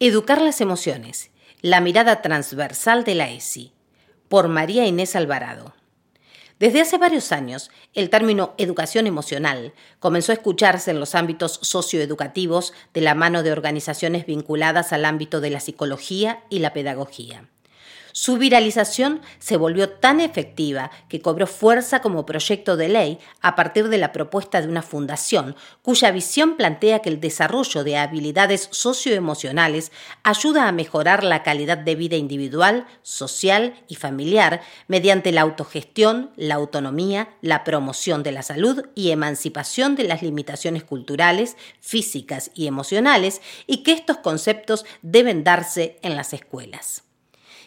Educar las emociones. La mirada transversal de la ESI. Por María Inés Alvarado. Desde hace varios años, el término educación emocional comenzó a escucharse en los ámbitos socioeducativos de la mano de organizaciones vinculadas al ámbito de la psicología y la pedagogía. Su viralización se volvió tan efectiva que cobró fuerza como proyecto de ley a partir de la propuesta de una fundación cuya visión plantea que el desarrollo de habilidades socioemocionales ayuda a mejorar la calidad de vida individual, social y familiar mediante la autogestión, la autonomía, la promoción de la salud y emancipación de las limitaciones culturales, físicas y emocionales y que estos conceptos deben darse en las escuelas.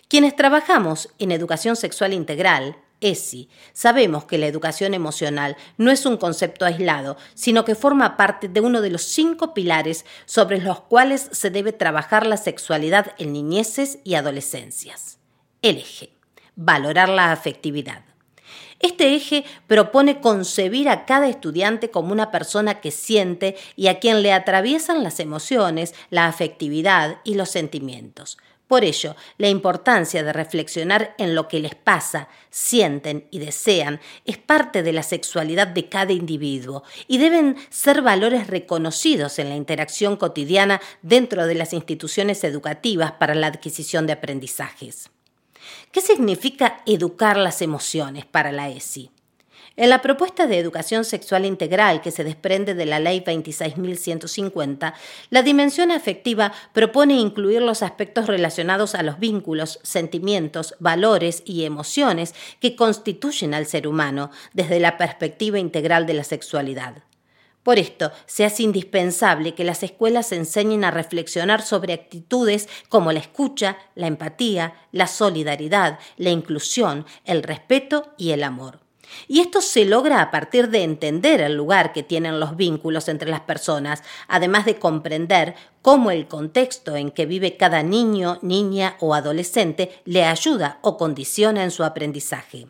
Quienes trabajamos en educación sexual integral, ESI, sabemos que la educación emocional no es un concepto aislado, sino que forma parte de uno de los cinco pilares sobre los cuales se debe trabajar la sexualidad en niñeces y adolescencias. El eje, valorar la afectividad. Este eje propone concebir a cada estudiante como una persona que siente y a quien le atraviesan las emociones, la afectividad y los sentimientos. Por ello, la importancia de reflexionar en lo que les pasa, sienten y desean es parte de la sexualidad de cada individuo y deben ser valores reconocidos en la interacción cotidiana dentro de las instituciones educativas para la adquisición de aprendizajes. ¿Qué significa educar las emociones para la ESI? En la propuesta de educación sexual integral que se desprende de la Ley 26.150, la dimensión afectiva propone incluir los aspectos relacionados a los vínculos, sentimientos, valores y emociones que constituyen al ser humano desde la perspectiva integral de la sexualidad. Por esto, se hace indispensable que las escuelas enseñen a reflexionar sobre actitudes como la escucha, la empatía, la solidaridad, la inclusión, el respeto y el amor. Y esto se logra a partir de entender el lugar que tienen los vínculos entre las personas, además de comprender cómo el contexto en que vive cada niño, niña o adolescente le ayuda o condiciona en su aprendizaje.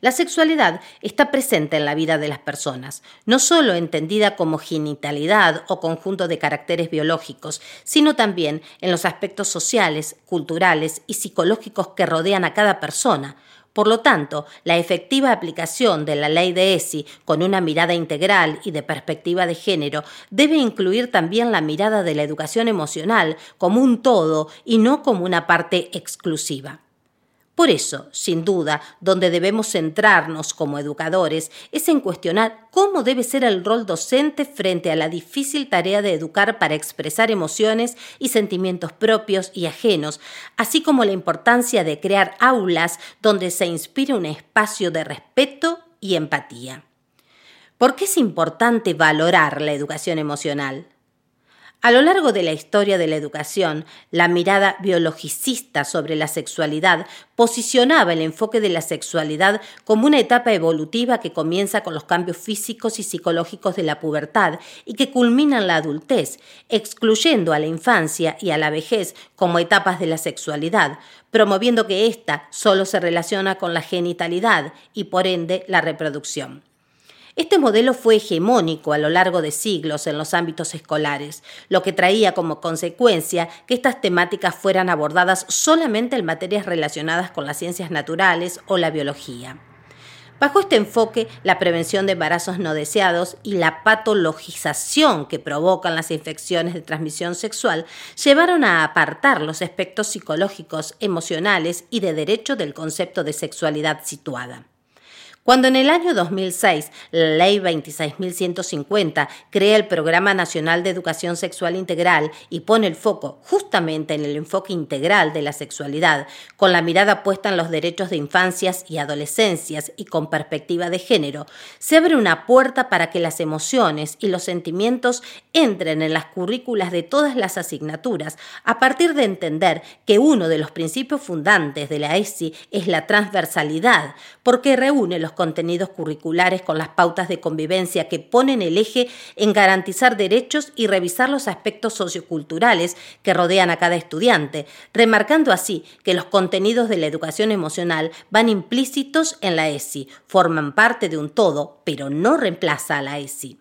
La sexualidad está presente en la vida de las personas, no solo entendida como genitalidad o conjunto de caracteres biológicos, sino también en los aspectos sociales, culturales y psicológicos que rodean a cada persona, por lo tanto, la efectiva aplicación de la ley de ESI con una mirada integral y de perspectiva de género debe incluir también la mirada de la educación emocional como un todo y no como una parte exclusiva. Por eso, sin duda, donde debemos centrarnos como educadores es en cuestionar cómo debe ser el rol docente frente a la difícil tarea de educar para expresar emociones y sentimientos propios y ajenos, así como la importancia de crear aulas donde se inspire un espacio de respeto y empatía. ¿Por qué es importante valorar la educación emocional? A lo largo de la historia de la educación, la mirada biologicista sobre la sexualidad posicionaba el enfoque de la sexualidad como una etapa evolutiva que comienza con los cambios físicos y psicológicos de la pubertad y que culmina en la adultez, excluyendo a la infancia y a la vejez como etapas de la sexualidad, promoviendo que ésta solo se relaciona con la genitalidad y por ende la reproducción. Este modelo fue hegemónico a lo largo de siglos en los ámbitos escolares, lo que traía como consecuencia que estas temáticas fueran abordadas solamente en materias relacionadas con las ciencias naturales o la biología. Bajo este enfoque, la prevención de embarazos no deseados y la patologización que provocan las infecciones de transmisión sexual llevaron a apartar los aspectos psicológicos, emocionales y de derecho del concepto de sexualidad situada. Cuando en el año 2006 la Ley 26.150 crea el Programa Nacional de Educación Sexual Integral y pone el foco justamente en el enfoque integral de la sexualidad, con la mirada puesta en los derechos de infancias y adolescencias y con perspectiva de género, se abre una puerta para que las emociones y los sentimientos entren en las currículas de todas las asignaturas, a partir de entender que uno de los principios fundantes de la ESI es la transversalidad, porque reúne los contenidos curriculares con las pautas de convivencia que ponen el eje en garantizar derechos y revisar los aspectos socioculturales que rodean a cada estudiante, remarcando así que los contenidos de la educación emocional van implícitos en la ESI, forman parte de un todo, pero no reemplaza a la ESI.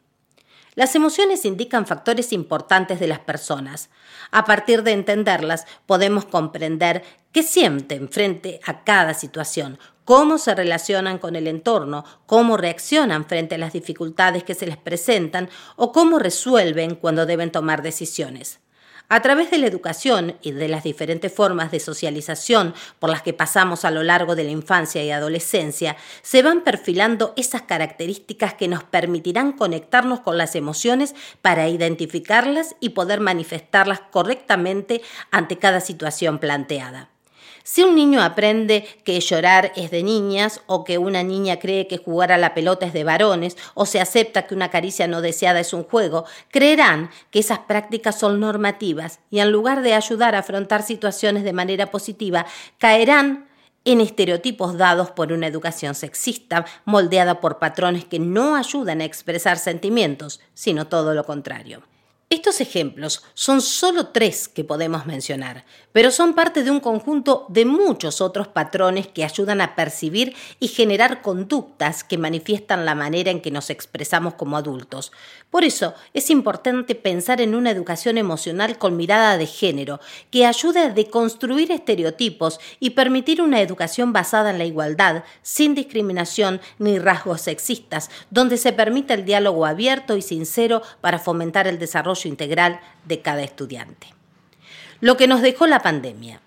Las emociones indican factores importantes de las personas. A partir de entenderlas, podemos comprender qué sienten frente a cada situación, cómo se relacionan con el entorno, cómo reaccionan frente a las dificultades que se les presentan o cómo resuelven cuando deben tomar decisiones. A través de la educación y de las diferentes formas de socialización por las que pasamos a lo largo de la infancia y adolescencia, se van perfilando esas características que nos permitirán conectarnos con las emociones para identificarlas y poder manifestarlas correctamente ante cada situación planteada. Si un niño aprende que llorar es de niñas o que una niña cree que jugar a la pelota es de varones o se acepta que una caricia no deseada es un juego, creerán que esas prácticas son normativas y en lugar de ayudar a afrontar situaciones de manera positiva, caerán en estereotipos dados por una educación sexista, moldeada por patrones que no ayudan a expresar sentimientos, sino todo lo contrario. Estos ejemplos son solo tres que podemos mencionar, pero son parte de un conjunto de muchos otros patrones que ayudan a percibir y generar conductas que manifiestan la manera en que nos expresamos como adultos. Por eso es importante pensar en una educación emocional con mirada de género, que ayude a deconstruir estereotipos y permitir una educación basada en la igualdad, sin discriminación ni rasgos sexistas, donde se permita el diálogo abierto y sincero para fomentar el desarrollo integral de cada estudiante. Lo que nos dejó la pandemia.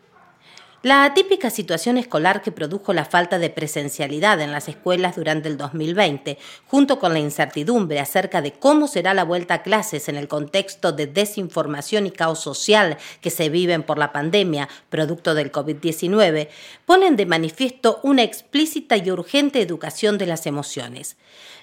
La atípica situación escolar que produjo la falta de presencialidad en las escuelas durante el 2020, junto con la incertidumbre acerca de cómo será la vuelta a clases en el contexto de desinformación y caos social que se viven por la pandemia, producto del COVID-19, ponen de manifiesto una explícita y urgente educación de las emociones.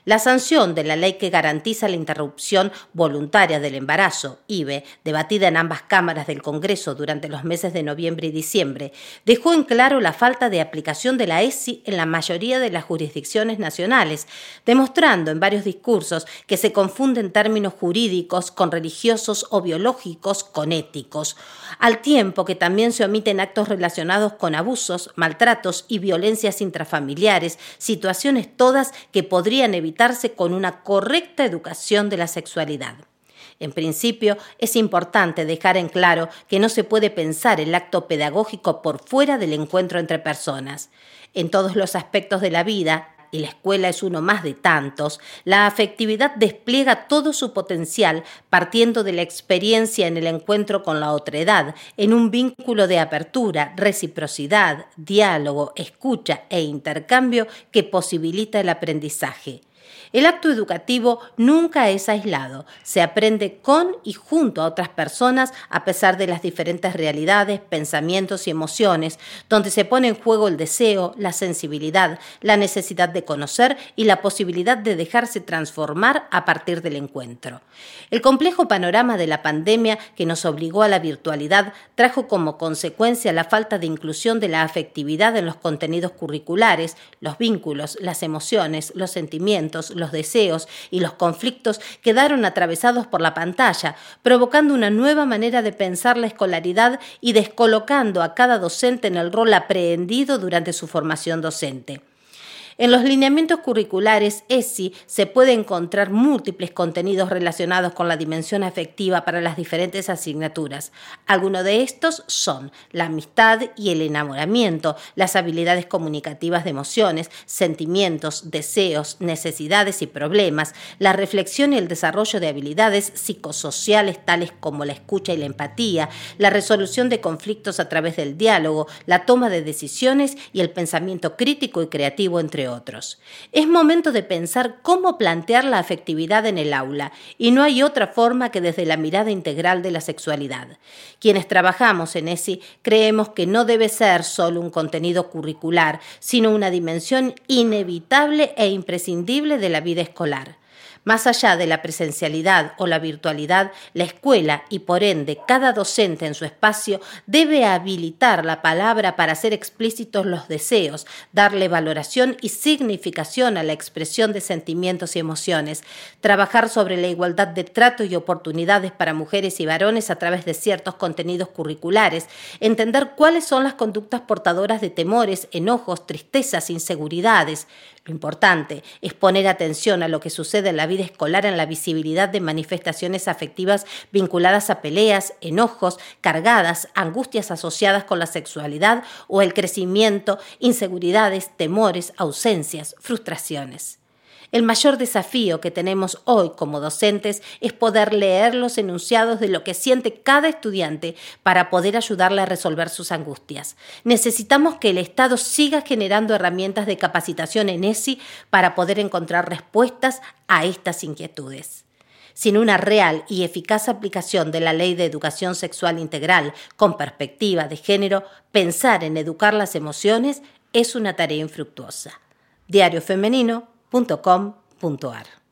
La sanción de la ley que garantiza la interrupción voluntaria del embarazo, IBE, debatida en ambas cámaras del Congreso durante los meses de noviembre y diciembre, dejó en claro la falta de aplicación de la ESI en la mayoría de las jurisdicciones nacionales, demostrando en varios discursos que se confunden términos jurídicos con religiosos o biológicos con éticos, al tiempo que también se omiten actos relacionados con abusos, maltratos y violencias intrafamiliares, situaciones todas que podrían evitar con una correcta educación de la sexualidad. En principio, es importante dejar en claro que no se puede pensar el acto pedagógico por fuera del encuentro entre personas. En todos los aspectos de la vida, y la escuela es uno más de tantos, la afectividad despliega todo su potencial partiendo de la experiencia en el encuentro con la otredad, en un vínculo de apertura, reciprocidad, diálogo, escucha e intercambio que posibilita el aprendizaje. El acto educativo nunca es aislado, se aprende con y junto a otras personas a pesar de las diferentes realidades, pensamientos y emociones, donde se pone en juego el deseo, la sensibilidad, la necesidad de conocer y la posibilidad de dejarse transformar a partir del encuentro. El complejo panorama de la pandemia que nos obligó a la virtualidad trajo como consecuencia la falta de inclusión de la afectividad en los contenidos curriculares, los vínculos, las emociones, los sentimientos, los deseos y los conflictos quedaron atravesados por la pantalla, provocando una nueva manera de pensar la escolaridad y descolocando a cada docente en el rol aprehendido durante su formación docente. En los lineamientos curriculares ESI se puede encontrar múltiples contenidos relacionados con la dimensión afectiva para las diferentes asignaturas. Algunos de estos son la amistad y el enamoramiento, las habilidades comunicativas de emociones, sentimientos, deseos, necesidades y problemas, la reflexión y el desarrollo de habilidades psicosociales tales como la escucha y la empatía, la resolución de conflictos a través del diálogo, la toma de decisiones y el pensamiento crítico y creativo entre otros. Es momento de pensar cómo plantear la afectividad en el aula, y no hay otra forma que desde la mirada integral de la sexualidad. Quienes trabajamos en ESI creemos que no debe ser solo un contenido curricular, sino una dimensión inevitable e imprescindible de la vida escolar. Más allá de la presencialidad o la virtualidad, la escuela y por ende cada docente en su espacio debe habilitar la palabra para hacer explícitos los deseos, darle valoración y significación a la expresión de sentimientos y emociones, trabajar sobre la igualdad de trato y oportunidades para mujeres y varones a través de ciertos contenidos curriculares, entender cuáles son las conductas portadoras de temores, enojos, tristezas, inseguridades. Lo importante es poner atención a lo que sucede en la vida vida escolar en la visibilidad de manifestaciones afectivas vinculadas a peleas, enojos, cargadas, angustias asociadas con la sexualidad o el crecimiento, inseguridades, temores, ausencias, frustraciones. El mayor desafío que tenemos hoy como docentes es poder leer los enunciados de lo que siente cada estudiante para poder ayudarle a resolver sus angustias. Necesitamos que el Estado siga generando herramientas de capacitación en ESI para poder encontrar respuestas a estas inquietudes. Sin una real y eficaz aplicación de la Ley de Educación Sexual Integral con perspectiva de género, pensar en educar las emociones es una tarea infructuosa. Diario Femenino www.com.ar